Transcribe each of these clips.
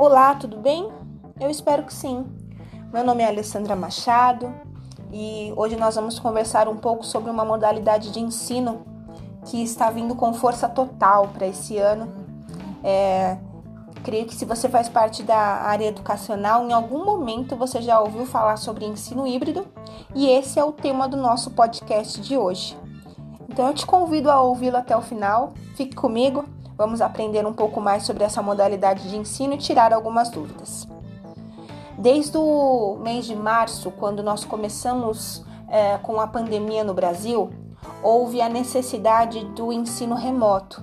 Olá, tudo bem? Eu espero que sim. Meu nome é Alessandra Machado e hoje nós vamos conversar um pouco sobre uma modalidade de ensino que está vindo com força total para esse ano. É, creio que se você faz parte da área educacional, em algum momento você já ouviu falar sobre ensino híbrido e esse é o tema do nosso podcast de hoje. Então eu te convido a ouvi-lo até o final. Fique comigo Vamos aprender um pouco mais sobre essa modalidade de ensino e tirar algumas dúvidas. Desde o mês de março, quando nós começamos é, com a pandemia no Brasil, houve a necessidade do ensino remoto.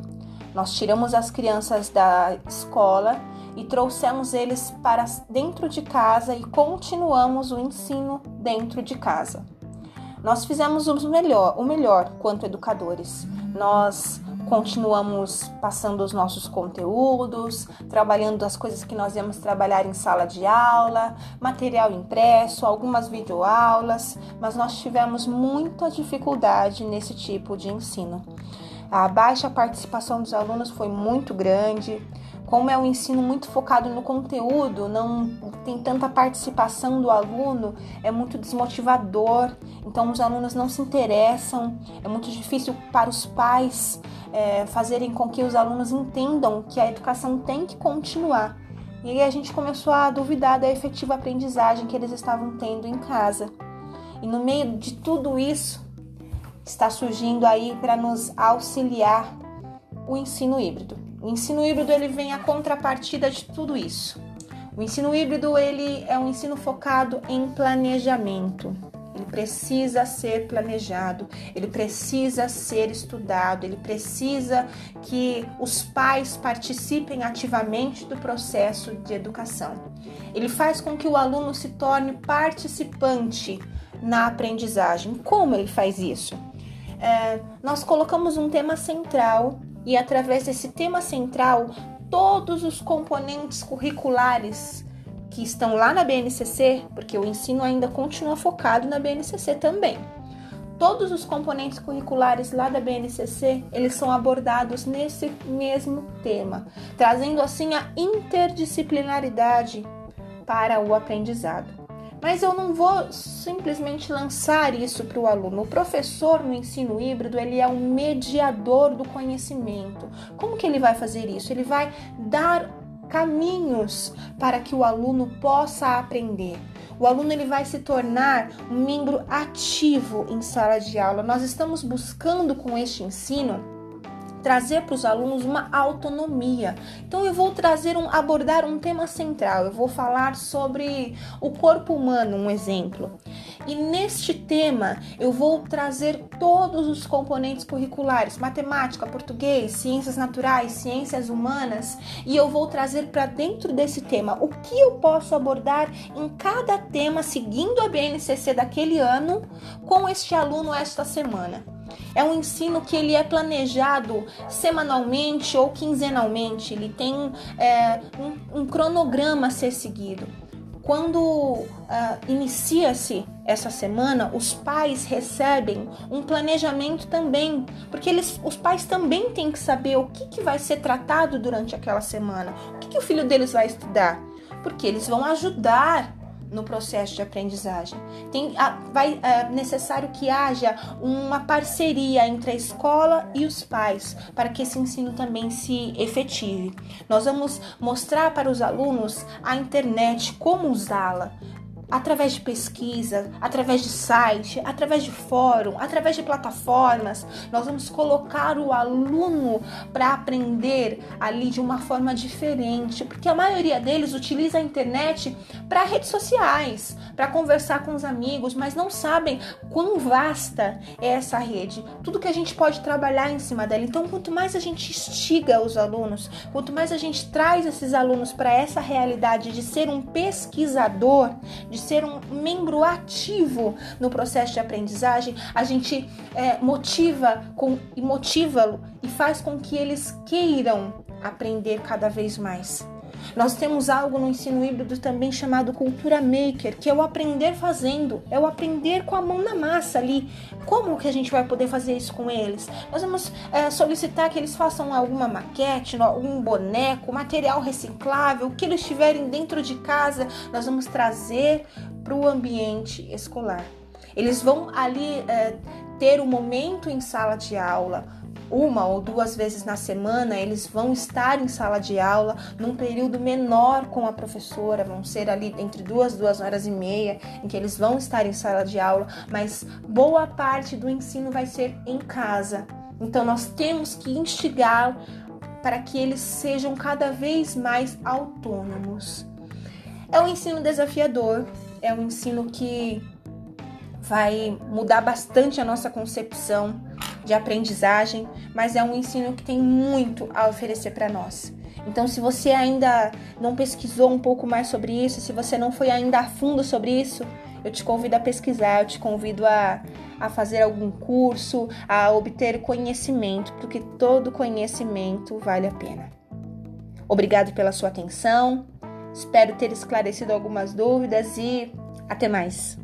Nós tiramos as crianças da escola e trouxemos eles para dentro de casa e continuamos o ensino dentro de casa. Nós fizemos o melhor, o melhor quanto educadores. Nós continuamos passando os nossos conteúdos, trabalhando as coisas que nós íamos trabalhar em sala de aula, material impresso, algumas videoaulas, mas nós tivemos muita dificuldade nesse tipo de ensino. A baixa participação dos alunos foi muito grande, como é um ensino muito focado no conteúdo, não tem tanta participação do aluno, é muito desmotivador. Então os alunos não se interessam, é muito difícil para os pais é, fazerem com que os alunos entendam que a educação tem que continuar. E aí a gente começou a duvidar da efetiva aprendizagem que eles estavam tendo em casa. E no meio de tudo isso, está surgindo aí para nos auxiliar o ensino híbrido. O ensino híbrido ele vem a contrapartida de tudo isso. O ensino híbrido ele é um ensino focado em planejamento. Ele precisa ser planejado, ele precisa ser estudado, ele precisa que os pais participem ativamente do processo de educação. Ele faz com que o aluno se torne participante na aprendizagem. Como ele faz isso? É, nós colocamos um tema central e através desse tema central, todos os componentes curriculares que estão lá na BNCC, porque o ensino ainda continua focado na BNCC também. Todos os componentes curriculares lá da BNCC, eles são abordados nesse mesmo tema, trazendo assim a interdisciplinaridade para o aprendizado. Mas eu não vou simplesmente lançar isso para o aluno. O professor no ensino híbrido, ele é um mediador do conhecimento. Como que ele vai fazer isso? Ele vai dar caminhos para que o aluno possa aprender. O aluno ele vai se tornar um membro ativo em sala de aula. Nós estamos buscando com este ensino trazer para os alunos uma autonomia. Então eu vou trazer um abordar um tema central. Eu vou falar sobre o corpo humano, um exemplo. E neste tema eu vou trazer todos os componentes curriculares: matemática, português, ciências naturais, ciências humanas, e eu vou trazer para dentro desse tema o que eu posso abordar em cada tema seguindo a BNCC daquele ano com este aluno esta semana. É um ensino que ele é planejado semanalmente ou quinzenalmente. Ele tem é, um, um, cronograma a ser seguido. Quando uh, inicia-se essa semana, os pais recebem um planejamento também, porque eles, os pais também têm que saber o que, que vai ser tratado durante aquela semana, o que, que o filho deles vai estudar, porque eles vão ajudar no processo de aprendizagem. Tem, vai, é necessário que haja uma parceria entre a escola e os pais para que esse ensino também se efetive. Nós vamos mostrar para os alunos a internet, como usá-la, através de pesquisa, através de site, através de fórum, através de plataformas, nós vamos colocar o aluno para aprender ali de uma forma diferente, porque a maioria deles utiliza a internet para redes sociais, para conversar com os amigos, mas não sabem quão vasta é essa rede, tudo que a gente pode trabalhar em cima dela. Então, quanto mais a gente instiga os alunos, quanto mais a gente traz esses alunos para essa realidade de ser um pesquisador, de de ser um membro ativo no processo de aprendizagem, a gente é, motiva com, e motiva-lo e faz com que eles queiram aprender cada vez mais. Nós temos algo no ensino híbrido também chamado cultura maker, que é o aprender fazendo, é o aprender com a mão na massa ali. Como que a gente vai poder fazer isso com eles? Nós vamos é, solicitar que eles façam alguma maquete, algum boneco, material reciclável, o que eles tiverem dentro de casa, nós vamos trazer para o ambiente escolar. Eles vão ali é, ter um momento em sala de aula, uma ou duas vezes na semana, eles vão estar em sala de aula num período menor com a professora, vão ser ali entre duas, duas horas e meia, em que eles vão estar em sala de aula, mas boa parte do ensino vai ser em casa. Então nós temos que instigar para que eles sejam cada vez mais autônomos. É um ensino desafiador, é um ensino que vai mudar bastante a nossa concepção de aprendizagem, mas é um ensino que tem muito a oferecer para nós. Então, se você ainda não pesquisou um pouco mais sobre isso, se você não foi ainda a fundo sobre isso, eu te convido a pesquisar, eu te convido a, a fazer algum curso, a obter conhecimento, porque todo conhecimento vale a pena. Obrigado pela sua atenção, espero ter esclarecido algumas dúvidas e até mais.